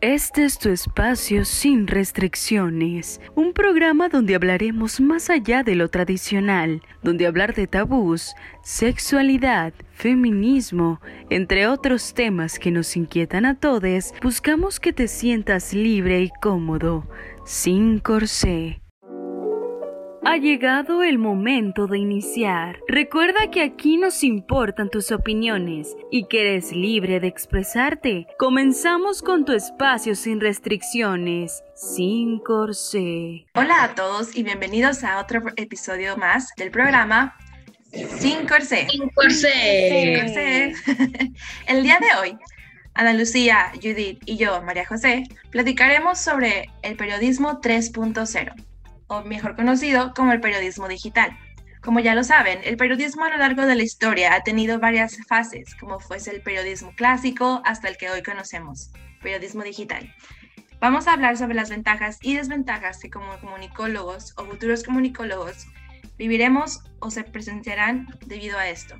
Este es tu espacio sin restricciones, un programa donde hablaremos más allá de lo tradicional, donde hablar de tabús, sexualidad, feminismo, entre otros temas que nos inquietan a todos, buscamos que te sientas libre y cómodo, sin corsé. Ha llegado el momento de iniciar. Recuerda que aquí nos importan tus opiniones y que eres libre de expresarte. Comenzamos con tu espacio sin restricciones, sin corsé. Hola a todos y bienvenidos a otro episodio más del programa Sin Corsé. Sin Corsé. el día de hoy Ana Lucía, Judith y yo, María José, platicaremos sobre el periodismo 3.0 o mejor conocido como el periodismo digital. Como ya lo saben, el periodismo a lo largo de la historia ha tenido varias fases, como fuese el periodismo clásico hasta el que hoy conocemos, periodismo digital. Vamos a hablar sobre las ventajas y desventajas que como comunicólogos o futuros comunicólogos viviremos o se presenciarán debido a esto.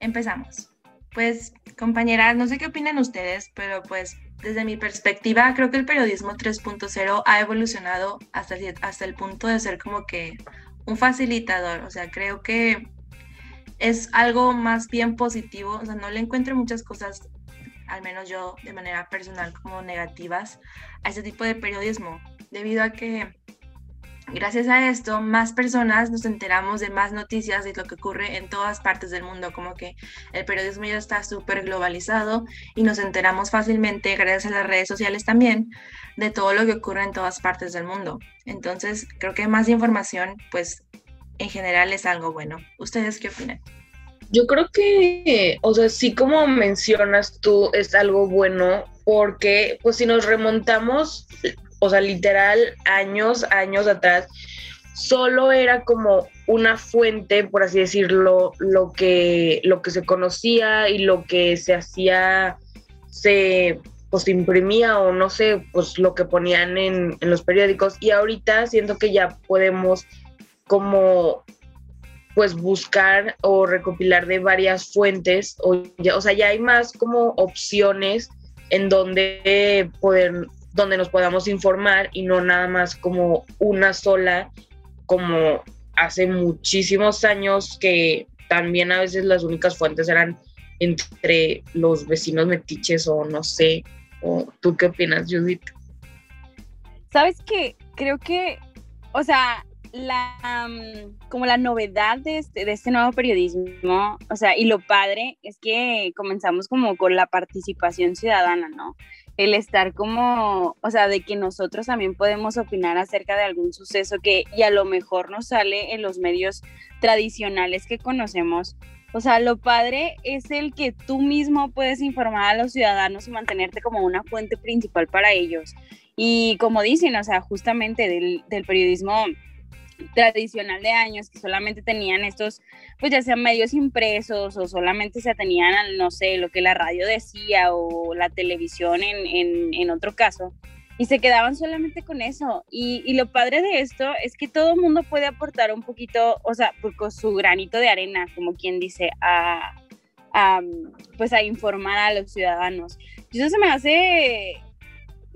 Empezamos. Pues, compañeras, no sé qué opinan ustedes, pero pues desde mi perspectiva, creo que el periodismo 3.0 ha evolucionado hasta el, punto de ser como que un facilitador. O sea, creo que es algo más bien positivo. O sea, no le encuentro muchas cosas, al menos yo de manera personal, como negativas a ese tipo de periodismo, debido a que Gracias a esto, más personas nos enteramos de más noticias de lo que ocurre en todas partes del mundo, como que el periodismo ya está súper globalizado y nos enteramos fácilmente, gracias a las redes sociales también, de todo lo que ocurre en todas partes del mundo. Entonces, creo que más información, pues, en general es algo bueno. ¿Ustedes qué opinan? Yo creo que, o sea, sí como mencionas tú, es algo bueno porque, pues, si nos remontamos o sea, literal, años, años atrás, solo era como una fuente, por así decirlo, lo que, lo que se conocía y lo que se hacía, se pues imprimía o no sé, pues lo que ponían en, en los periódicos. Y ahorita siento que ya podemos como pues buscar o recopilar de varias fuentes, o, ya, o sea, ya hay más como opciones en donde poder, donde nos podamos informar y no nada más como una sola, como hace muchísimos años que también a veces las únicas fuentes eran entre los vecinos metiches o no sé. O, ¿Tú qué opinas, Judith? Sabes que creo que, o sea, la como la novedad de este, de este nuevo periodismo, o sea, y lo padre es que comenzamos como con la participación ciudadana, ¿no? El estar como, o sea, de que nosotros también podemos opinar acerca de algún suceso que y a lo mejor nos sale en los medios tradicionales que conocemos. O sea, lo padre es el que tú mismo puedes informar a los ciudadanos y mantenerte como una fuente principal para ellos. Y como dicen, o sea, justamente del, del periodismo tradicional de años que solamente tenían estos, pues ya sean medios impresos o solamente se atenían al, no sé, lo que la radio decía o la televisión en, en, otro caso, y se quedaban solamente con eso. Y, y lo padre de esto es que todo el mundo puede aportar un poquito, o sea, pues, con su granito de arena, como quien dice, a, a, pues a informar a los ciudadanos. Y eso se me hace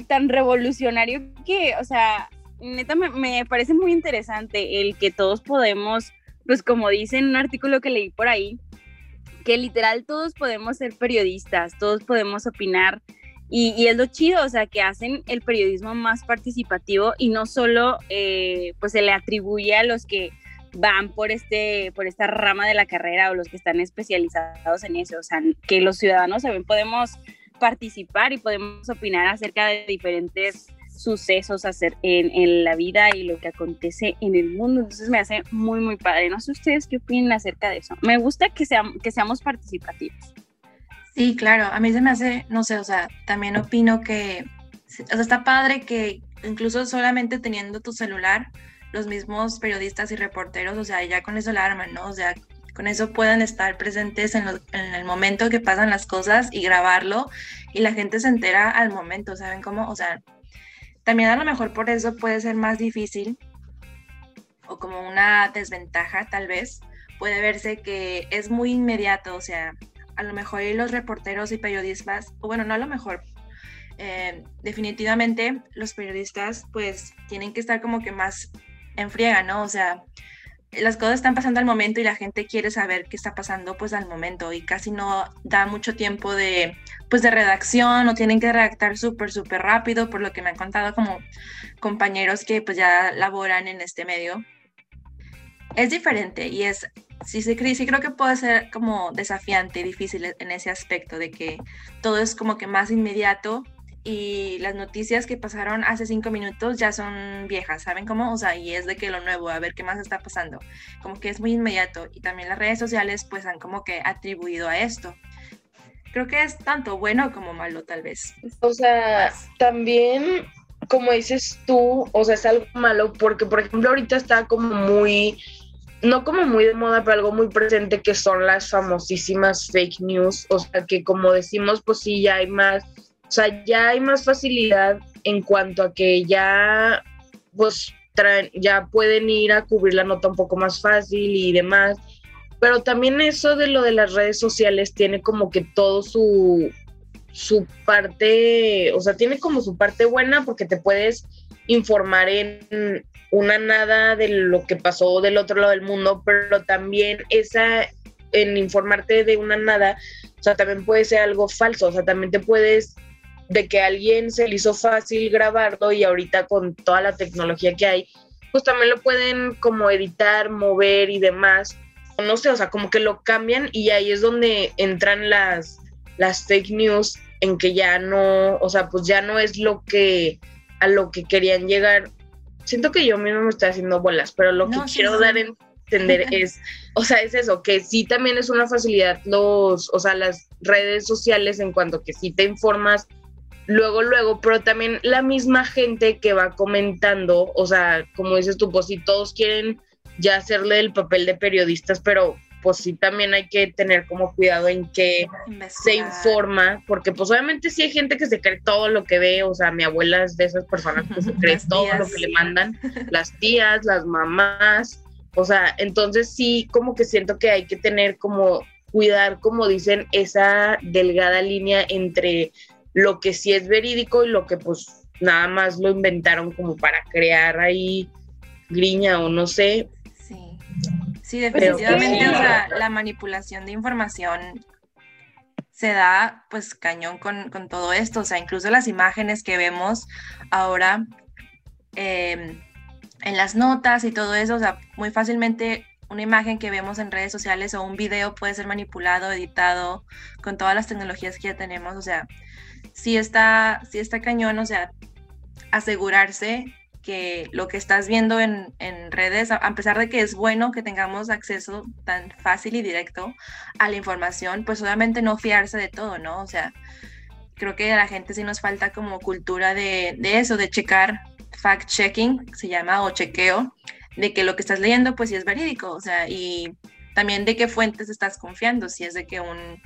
tan revolucionario que, o sea, neta me, parece muy interesante el que todos podemos, pues como dice en un artículo que leí por ahí, que literal todos podemos ser periodistas, todos podemos opinar y, es lo chido, o sea, que hacen el periodismo más participativo y no solo eh, pues se le atribuye a los que van por, este, por esta rama de la carrera o los que están especializados en eso, o sea, que los ciudadanos también podemos participar y podemos opinar acerca de diferentes sucesos hacer en, en, la vida y lo que acontece en el mundo. Entonces me hace muy, muy padre. No sé ustedes qué opinan acerca de eso. Me gusta que, seamos que seamos participativos. Sí, claro. A mí se me hace, no sé, o sea, también opino que, o sea, está padre que incluso solamente teniendo tu celular, los mismos periodistas y reporteros, o sea, ya con eso la arman, ¿no? O sea, con eso puedan estar presentes en, en, el momento que pasan las cosas y grabarlo y la gente se entera al momento, ¿saben cómo? O sea, también a lo mejor por eso puede ser más difícil o como una desventaja tal vez, puede verse que es muy inmediato, o sea, a lo mejor los reporteros y periodistas, o bueno, no a lo mejor, eh, definitivamente los periodistas pues tienen que estar como que más en friega, ¿no? O sea, las cosas están pasando al momento y la gente quiere saber qué está pasando pues al momento y casi no da mucho tiempo de pues de redacción o tienen que redactar súper súper rápido por lo que me han contado como compañeros que pues ya laboran en este medio. Es diferente y es sí, sí, creo que puede ser como desafiante y difícil en ese aspecto de que todo es como que más inmediato y las noticias que pasaron hace cinco minutos ya son viejas, ¿saben cómo? O sea, y es de que lo nuevo, a ver qué más está pasando. Como que es muy inmediato y también las redes sociales pues han como que atribuido a esto. Creo que es tanto bueno como malo tal vez. O sea, también como dices tú, o sea, es algo malo porque por ejemplo ahorita está como muy no como muy de moda, pero algo muy presente que son las famosísimas fake news, o sea, que como decimos, pues sí, ya hay más o sea, ya hay más facilidad en cuanto a que ya, pues, ya pueden ir a cubrir la nota un poco más fácil y demás. Pero también eso de lo de las redes sociales tiene como que todo su, su parte, o sea, tiene como su parte buena porque te puedes informar en una nada de lo que pasó del otro lado del mundo, pero también esa, en informarte de una nada, o sea, también puede ser algo falso, o sea, también te puedes de que a alguien se le hizo fácil grabarlo y ahorita con toda la tecnología que hay, pues también lo pueden como editar, mover y demás. No sé, o sea, como que lo cambian y ahí es donde entran las, las fake news en que ya no, o sea, pues ya no es lo que a lo que querían llegar. Siento que yo mismo me estoy haciendo bolas, pero lo que quiero dar a entender es, o sea, es eso, que sí también es una facilidad los, o sea, las redes sociales en cuanto que sí te informas luego, luego, pero también la misma gente que va comentando, o sea, como dices tú, pues si todos quieren ya hacerle el papel de periodistas, pero pues sí también hay que tener como cuidado en que se informa, porque pues obviamente sí hay gente que se cree todo lo que ve, o sea, mi abuela es de esas personas que se cree todo lo que le mandan, las tías, las mamás, o sea, entonces sí como que siento que hay que tener como cuidar, como dicen, esa delgada línea entre lo que sí es verídico y lo que pues nada más lo inventaron como para crear ahí griña o no sé. Sí, sí, definitivamente la manipulación de información se da pues cañón con, todo esto, o sea, incluso las imágenes que vemos ahora em, en las notas y todo eso, o sea, muy fácilmente una imagen que vemos en redes sociales o un video puede ser manipulado, editado con todas las tecnologías que ya tenemos, o sea, sí está, sí está cañón, o sea, asegurarse que lo que estás viendo en, redes, a pesar de que es bueno que tengamos acceso tan fácil y directo a la información, pues obviamente no fiarse de todo, ¿no? O sea, creo que a la gente sí nos falta como cultura de, de eso, de checar fact-checking, se llama, o chequeo, de que lo que estás leyendo pues sí es verídico, o sea, y también de qué fuentes estás confiando, si es de que un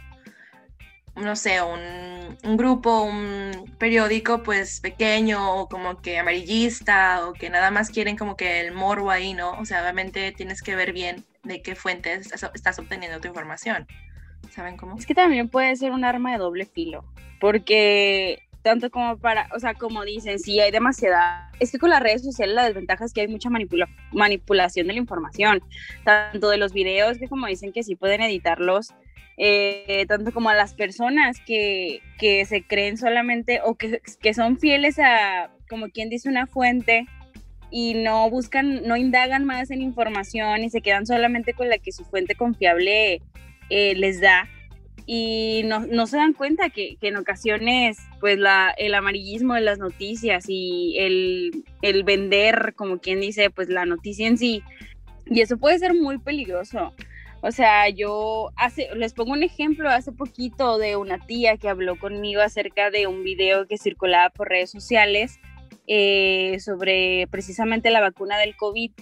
no sé, un, grupo, un periódico pues pequeño o como que amarillista o que nada más quieren como que el morbo ahí, ¿no? O sea, obviamente tienes que ver bien de qué fuentes estás obteniendo tu información. ¿Saben cómo? Es que también puede ser un arma de doble filo, porque tanto como para, o sea, como dicen, sí hay demasiada, es que con las redes sociales la desventaja es que hay mucha manipulación de la información, tanto de los videos que como dicen que sí pueden editarlos eh, tanto como a las personas que, que se creen solamente o que, que, son fieles a, como quien dice, una fuente y no buscan, no indagan más en información y se quedan solamente con la que su fuente confiable eh, les da y no, no, se dan cuenta que, que, en ocasiones pues la, el amarillismo de las noticias y el, el vender, como quien dice, pues la noticia en sí, y eso puede ser muy peligroso. O sea, yo hace, les pongo un ejemplo hace poquito de una tía que habló conmigo acerca de un video que circulaba por redes sociales eh, sobre precisamente la vacuna del COVID,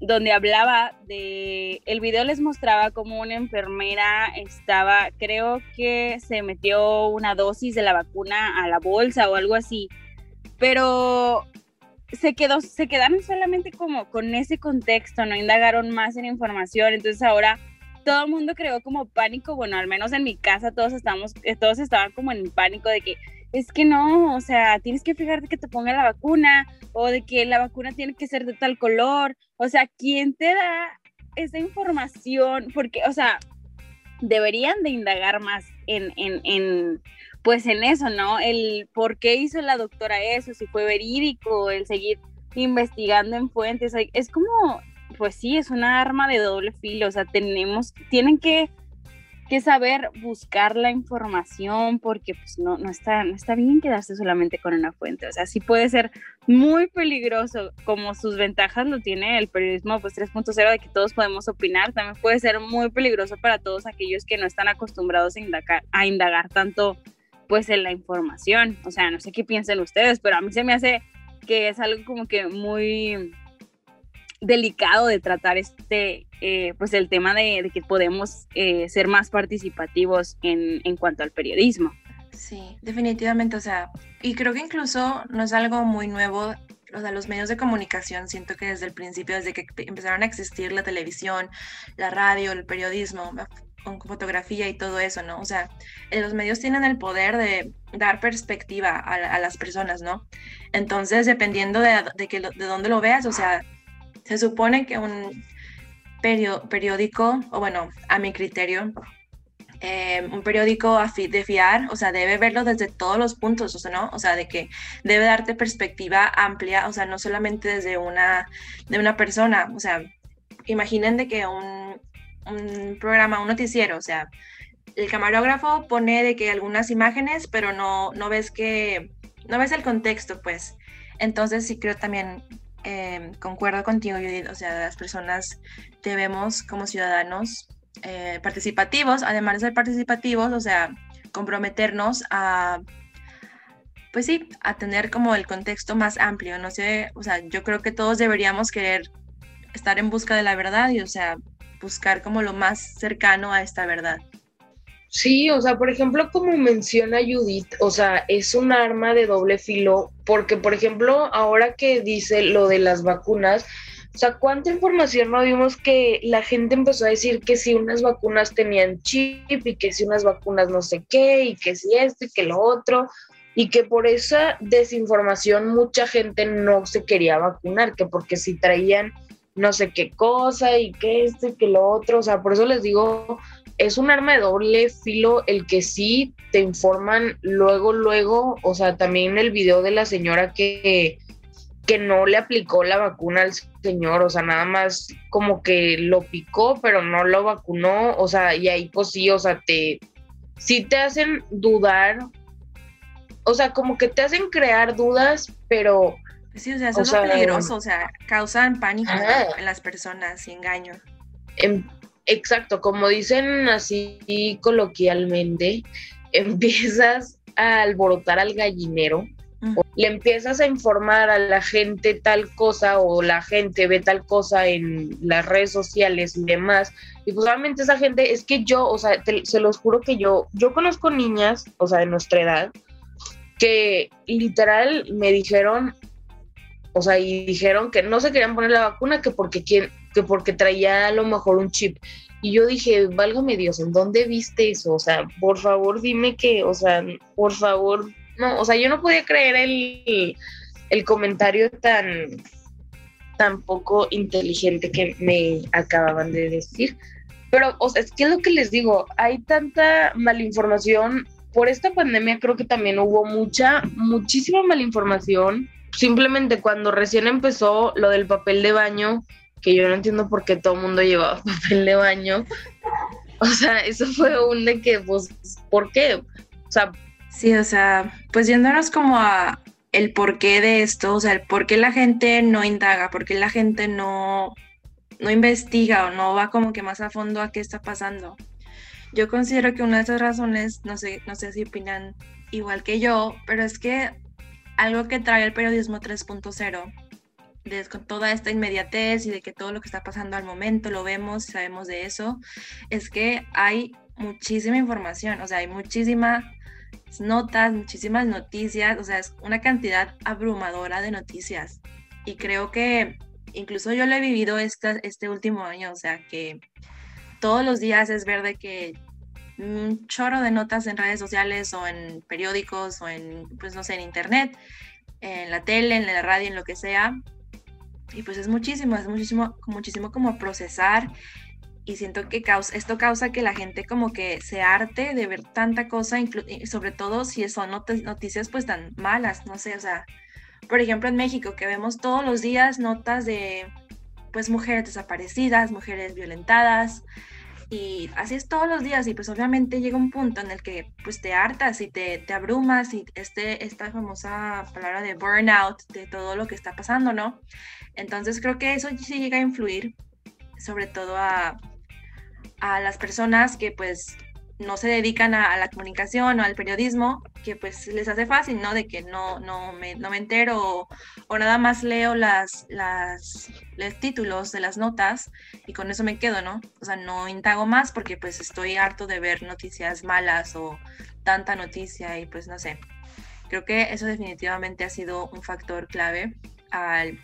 donde hablaba de, el video les mostraba como una enfermera estaba, creo que se metió una dosis de la vacuna a la bolsa o algo así, pero se quedó, se quedaron solamente como con ese contexto, no indagaron más en información, entonces ahora todo el mundo creó como pánico, bueno, al menos en mi casa todos estamos, eh, todos estaban como en pánico de que es que no, o sea, tienes que fijarte que te ponga la vacuna o de que la vacuna tiene que ser de tal color, o sea, ¿quién te da esa información? Porque, o sea, deberían de indagar más en, en, en, pues en eso, ¿no? El por qué hizo la doctora eso, si fue verídico, el seguir investigando en fuentes, es como, pues sí, es una arma de doble filo, o sea, tenemos, tienen que que saber buscar la información porque pues no, no, está, no está bien quedarse solamente con una fuente. O sea, sí puede ser muy peligroso, como sus ventajas lo tiene el periodismo pues 3.0 de que todos podemos opinar, también puede ser muy peligroso para todos aquellos que no están acostumbrados a indagar, a indagar tanto pues en la información. O sea, no sé qué piensen ustedes, pero a mí se me hace que es algo como que muy delicado de tratar este, eh, pues el tema de, que podemos eh, ser más participativos en, en cuanto al periodismo. Sí, definitivamente, o sea, y creo que incluso no es algo muy nuevo, o sea, los medios de comunicación, siento que desde el principio, desde que empezaron a existir la televisión, la radio, el periodismo, con fotografía y todo eso, ¿no? O sea, los medios tienen el poder de dar perspectiva a, las personas, ¿no? Entonces, dependiendo de, de, que de dónde lo veas, o sea, se supone que un periódico, o bueno, a mi criterio, eh, un periódico de fiar, o sea, debe verlo desde todos los puntos, o sea, ¿no? O sea, de que debe darte perspectiva amplia, o sea, no solamente desde una, de una persona, o sea, imaginen de que un, un programa, un noticiero, o sea, el camarógrafo pone de que algunas imágenes, pero no, no ves que, no ves el contexto, pues. Entonces sí creo también Em, concuerdo contigo, Judith, o sea, las personas debemos como ciudadanos eh, participativos, además de ser participativos, o sea, comprometernos a, pues sí, a tener como el contexto más amplio, no sé, o sea, yo creo que todos deberíamos querer estar en busca de la verdad y, o sea, buscar como lo más cercano a esta verdad. Sí, o sea, por ejemplo, como menciona Judith, o sea, es un arma de doble filo, porque, por ejemplo, ahora que dice lo de las vacunas, o sea, ¿cuánta información no vimos que la gente empezó a decir que si unas vacunas tenían chip y que si unas vacunas no sé qué y que si esto y que lo otro? Y que por esa desinformación mucha gente no se quería vacunar, que porque si traían no sé qué cosa y que esto y que lo otro, o sea, por eso les digo, es un arma de doble filo el que sí te informan luego, luego, o sea, también el video de la señora que, que no le aplicó la vacuna al señor, o sea, nada más como que lo picó, pero no lo vacunó, o sea, y ahí pues sí, o sea, te, sí te hacen dudar, o sea, como que te hacen crear dudas, pero... Sí, o sea, eso es peligroso, o sea, causan pánico en las personas y engaño. En, Exacto, como dicen así coloquialmente, empiezas a alborotar al gallinero, le empiezas a informar a la gente tal cosa o la gente ve tal cosa en las redes sociales y demás. Y pues obviamente esa gente, es que yo, o sea, se los juro que yo, yo conozco niñas, o sea, de nuestra edad, que literal me dijeron, o sea, y dijeron que no se querían poner la vacuna, que porque quién, que porque traía a lo mejor un chip. Y yo dije, válgame Dios, ¿en dónde viste eso? O sea, por favor dime que, o sea, por favor, no, o sea, yo no podía creer el, el comentario tan, tan poco inteligente que me acababan de decir. Pero, o sea, es que es lo que les digo, hay tanta malinformación. Por esta pandemia creo que también hubo mucha, muchísima malinformación. Simplemente cuando recién empezó lo del papel de baño, que yo no entiendo por qué todo el mundo llevaba papel de baño. O sea, eso fue un de que, pues, ¿por qué? O sea... Sí, o sea, pues yéndonos como a el porqué de esto, o sea, el por qué la gente no indaga, por qué la gente no, no investiga o no va como que más a fondo a qué está pasando. Yo considero que una de esas razones, no sé, no sé si opinan igual que yo, pero es que algo que trae el periodismo 3.0 con toda esta inmediatez y de que todo lo que está pasando al momento lo vemos sabemos de eso, es que hay muchísima información, o sea, hay muchísimas notas, muchísimas noticias, o sea, es una cantidad abrumadora de noticias. Y creo que incluso yo lo he vivido este último año, o sea, que todos los días es ver de que un chorro de notas en redes sociales o en periódicos o en, pues no sé, en internet, en la tele, en la radio, en lo que sea. Y pues es muchísimo, es muchísimo, muchísimo como procesar y siento que causa, esto causa que la gente como que se arte de ver tanta cosa, sobre todo si son noticias pues tan malas, no sé, o sea, por ejemplo en México que vemos todos los días notas de pues mujeres desaparecidas, mujeres violentadas, y así es todos los días y pues obviamente llega un punto en el que pues te hartas y te, te abrumas y este, esta famosa palabra de burnout de todo lo que está pasando, ¿no? Entonces creo que eso sí llega a influir sobre todo a, a las personas que pues no se dedican a, la comunicación o al periodismo, que pues les hace fácil, ¿no? De que no, no, me, no me entero o, nada más leo las, las, los títulos de las notas y con eso me quedo, ¿no? O sea, no indago más porque pues estoy harto de ver noticias malas o tanta noticia y pues no sé. Creo que eso definitivamente ha sido un factor clave al,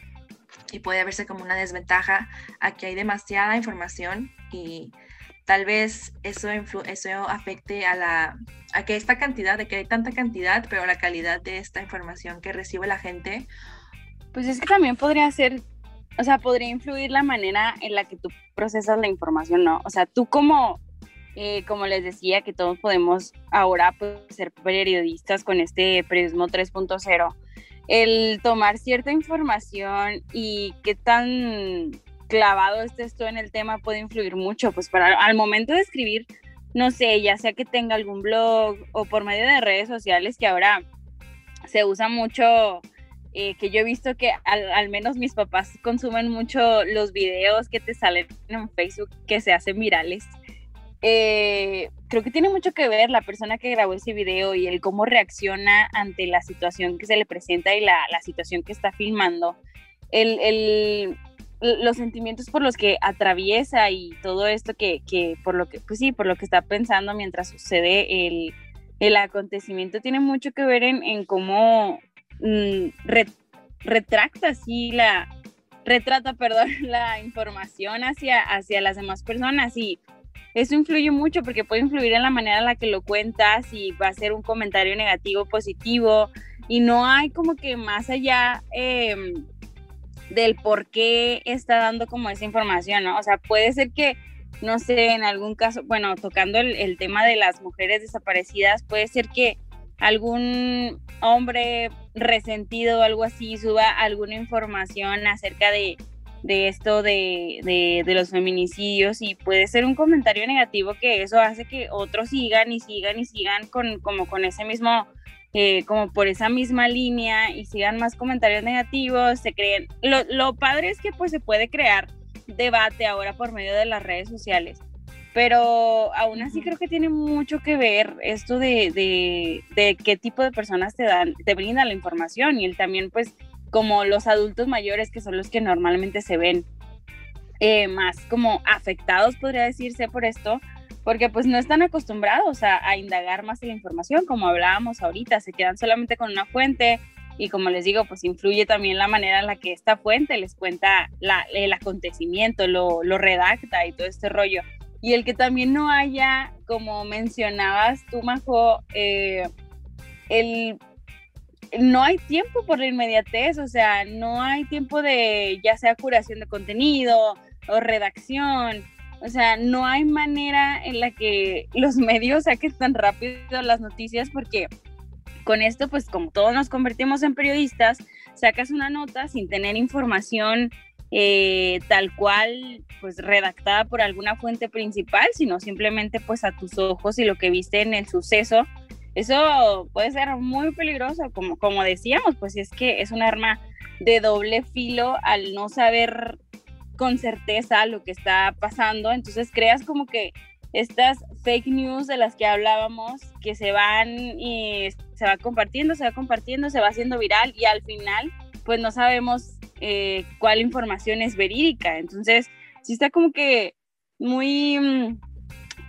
y puede verse como una desventaja a que hay demasiada información y tal vez eso, eso afecte a, la, a que esta cantidad, de que hay tanta cantidad, pero la calidad de esta información que recibe la gente. Pues es que también podría ser, o sea, podría influir la manera en la que tú procesas la información, ¿no? O sea, tú como, eh, como les decía, que todos podemos ahora pues, ser periodistas con este periodismo 3.0, el tomar cierta información y qué tan clavado estés tú en el tema puede influir mucho, pues para al momento de escribir, no sé, ya sea que tenga algún blog o por medio de redes sociales que ahora se usa mucho, eh, que yo he visto que al, menos mis papás consumen mucho los videos que te salen en Facebook que se hacen virales. Eh, creo que tiene mucho que ver la persona que grabó ese video y el cómo reacciona ante la situación que se le presenta y la, situación que está filmando. El, los sentimientos por los que atraviesa y todo esto que, que, por lo que, pues sí, por lo que está pensando mientras sucede el, el acontecimiento tiene mucho que ver en, en cómo mm, retracta así la, retrata, perdón, la información hacia, hacia las demás personas. Y eso influye mucho porque puede influir en la manera en la que lo cuentas y va a ser un comentario negativo, positivo. Y no hay como que más allá eh, del por qué está dando como esa información, ¿no? O sea, puede ser que, no sé, en algún caso, bueno, tocando el, tema de las mujeres desaparecidas, puede ser que algún hombre resentido o algo así suba alguna información acerca de, esto de, de, los feminicidios y puede ser un comentario negativo que eso hace que otros sigan y sigan y sigan con, como con ese mismo como por esa misma línea y sigan más comentarios negativos, se creen. Lo, padre es que pues se puede crear debate ahora por medio de las redes sociales, pero aún así creo que tiene mucho que ver esto de, de, qué tipo de personas te dan, te brindan la información y él también pues como los adultos mayores que son los que normalmente se ven eh, más como afectados podría decirse por esto, porque pues no están acostumbrados a, indagar más en la información, como hablábamos ahorita, se quedan solamente con una fuente y como les digo, pues influye también la manera en la que esta fuente les cuenta el acontecimiento, lo, redacta y todo este rollo. Y el que también no haya, como mencionabas tú, Majo, eh, el no hay tiempo por la inmediatez, o sea, no hay tiempo de ya sea curación de contenido o redacción o sea, no hay manera en la que los medios saquen tan rápido las noticias porque con esto, pues como todos nos convertimos en periodistas, sacas una nota sin tener información eh, tal cual, pues redactada por alguna fuente principal, sino simplemente pues a tus ojos y lo que viste en el suceso. Eso puede ser muy peligroso, como, como decíamos, pues es que es un arma de doble filo al no saber con certeza lo que está pasando, entonces creas como que estas fake news de las que hablábamos, que se van y se va compartiendo, se va compartiendo, se va haciendo viral y al final pues no sabemos eh, cuál información es verídica. Entonces, sí está como que muy, mm,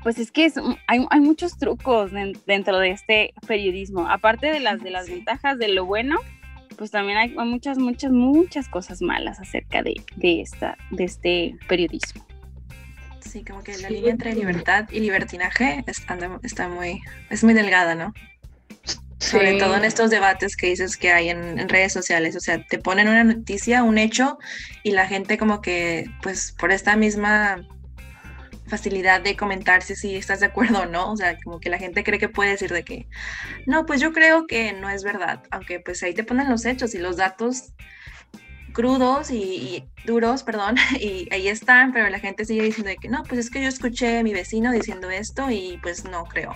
pues es que hay, hay, muchos trucos dentro de este periodismo, aparte de las, de las ventajas de lo bueno, pues también hay muchas, muchas, muchas cosas malas acerca de, esta, de este periodismo. Sí, como que la línea entre libertad y libertinaje está, está muy, es muy delgada, ¿no? Sobre todo en estos debates que dices que hay en, en, redes sociales, o sea, te ponen una noticia, un hecho, y la gente como que, pues por esta misma facilidad de comentar si estás de acuerdo o no, o sea, como que la gente cree que puede decir de que, no, pues yo creo que no es verdad, aunque pues ahí te ponen los hechos y los datos crudos y, duros, perdón, y ahí están, pero la gente sigue diciendo de que no, pues es que yo escuché a mi vecino diciendo esto y pues no creo.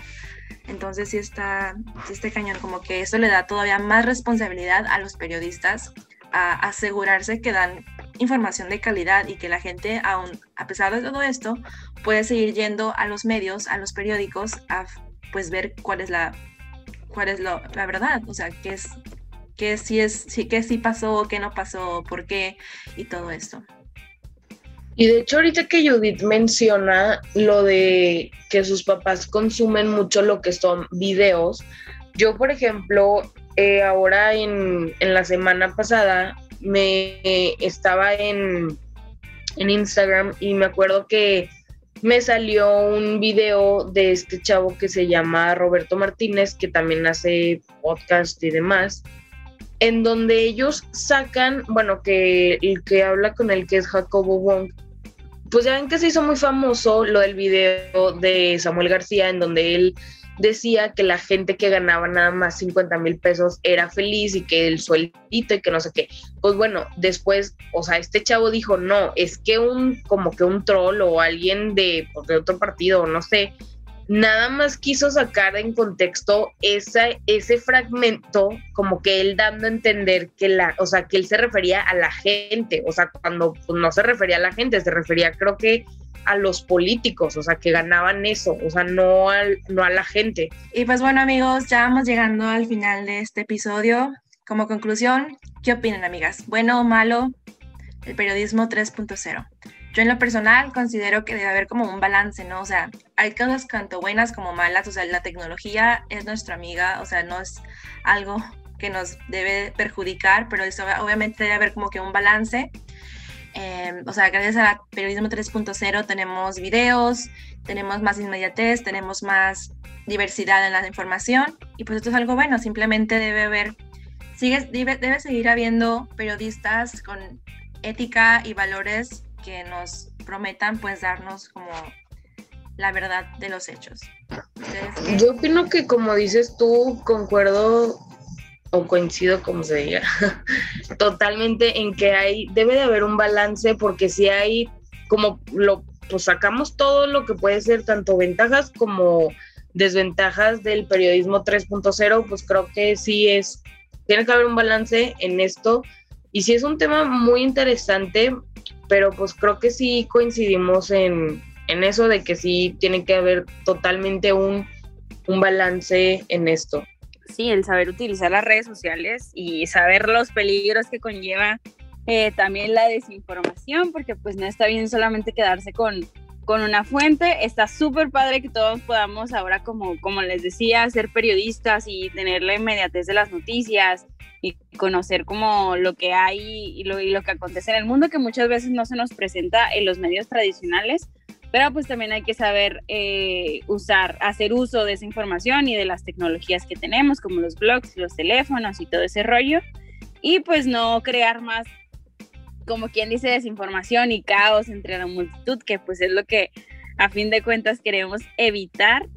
Entonces sí está, sí está cañón, como que eso le da todavía más responsabilidad a los periodistas a asegurarse que dan información de calidad y que la gente, aún a pesar de todo esto, puede seguir yendo a los medios, a los periódicos, a pues ver cuál es la, cuál es la verdad, o sea, qué es, qué sí es, qué sí pasó, qué no pasó, por qué y todo esto. Y de hecho ahorita que Judith menciona lo de que sus papás consumen mucho lo que son videos, yo por ejemplo, eh, ahora en, en, la semana pasada me estaba en, en Instagram y me acuerdo que me salió un video de este chavo que se llama Roberto Martínez, que también hace podcast y demás, en donde ellos sacan, bueno, que el que habla con el que es Jacobo Wong, pues ya ven que se hizo muy famoso lo del video de Samuel García, en donde él decía que la gente que ganaba nada más 50 mil pesos era feliz y que el sueldito y que no sé qué. Pues bueno, después, o sea, este chavo dijo, no, es que un, como que un troll o alguien de, pues, de otro partido, no sé, nada más quiso sacar en contexto esa, ese fragmento, como que él dando a entender que la, o sea, que él se refería a la gente, o sea, cuando pues, no se refería a la gente, se refería creo que a los políticos, o sea, que ganaban eso, o sea, no, al, no a la gente. Y pues bueno, amigos, ya vamos llegando al final de este episodio. Como conclusión, ¿qué opinan, amigas? ¿Bueno o malo el periodismo 3.0? Yo en lo personal considero que debe haber como un balance, ¿no? O sea, hay cosas tanto buenas como malas, o sea, la tecnología es nuestra amiga, o sea, no es algo que nos debe perjudicar, pero eso obviamente debe haber como que un balance Em, o sea, gracias al periodismo 3.0 tenemos videos, tenemos más inmediatez, tenemos más diversidad en la información y pues esto es algo bueno, simplemente debe haber, sigue, debe, seguir habiendo periodistas con ética y valores que nos prometan pues darnos como la verdad de los hechos. Yo opino que como dices tú, concuerdo o coincido como se diga, totalmente en que hay, debe de haber un balance porque si hay como lo, pues sacamos todo lo que puede ser tanto ventajas como desventajas del periodismo 3.0, pues creo que sí es, tiene que haber un balance en esto. Y sí es un tema muy interesante, pero pues creo que sí coincidimos en, en eso de que sí tiene que haber totalmente un, un balance en esto sí, el saber utilizar las redes sociales y saber los peligros que conlleva eh, también la desinformación, porque pues no está bien solamente quedarse con, con una fuente, está súper padre que todos podamos ahora, como, como les decía, ser periodistas y tener la inmediatez de las noticias y conocer como lo que hay y lo, y lo que acontece en el mundo, que muchas veces no se nos presenta en los medios tradicionales, pero pues también hay que saber eh, usar, hacer uso de esa información y de las tecnologías que tenemos, como los blogs, los teléfonos y todo ese rollo. Y pues no crear más, como quien dice, desinformación y caos entre la multitud, que pues es lo que a fin de cuentas queremos evitar.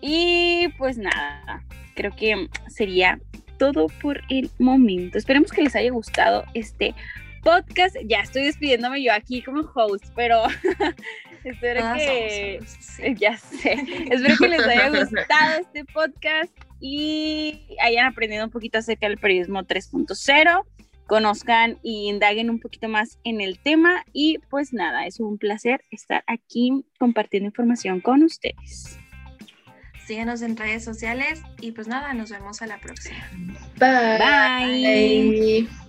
Y pues nada, creo que sería todo por el momento. Esperemos que les haya gustado este podcast. Ya estoy despidiéndome yo aquí como host, pero espero que ya sé. espero que les haya gustado este podcast y hayan aprendido un poquito acerca del periodismo 3.0 conozcan y indaguen un poquito más en el tema y pues nada, es un placer estar aquí compartiendo información con ustedes. Síguenos en redes sociales y pues nada, nos vemos a la próxima. Bye. Bye.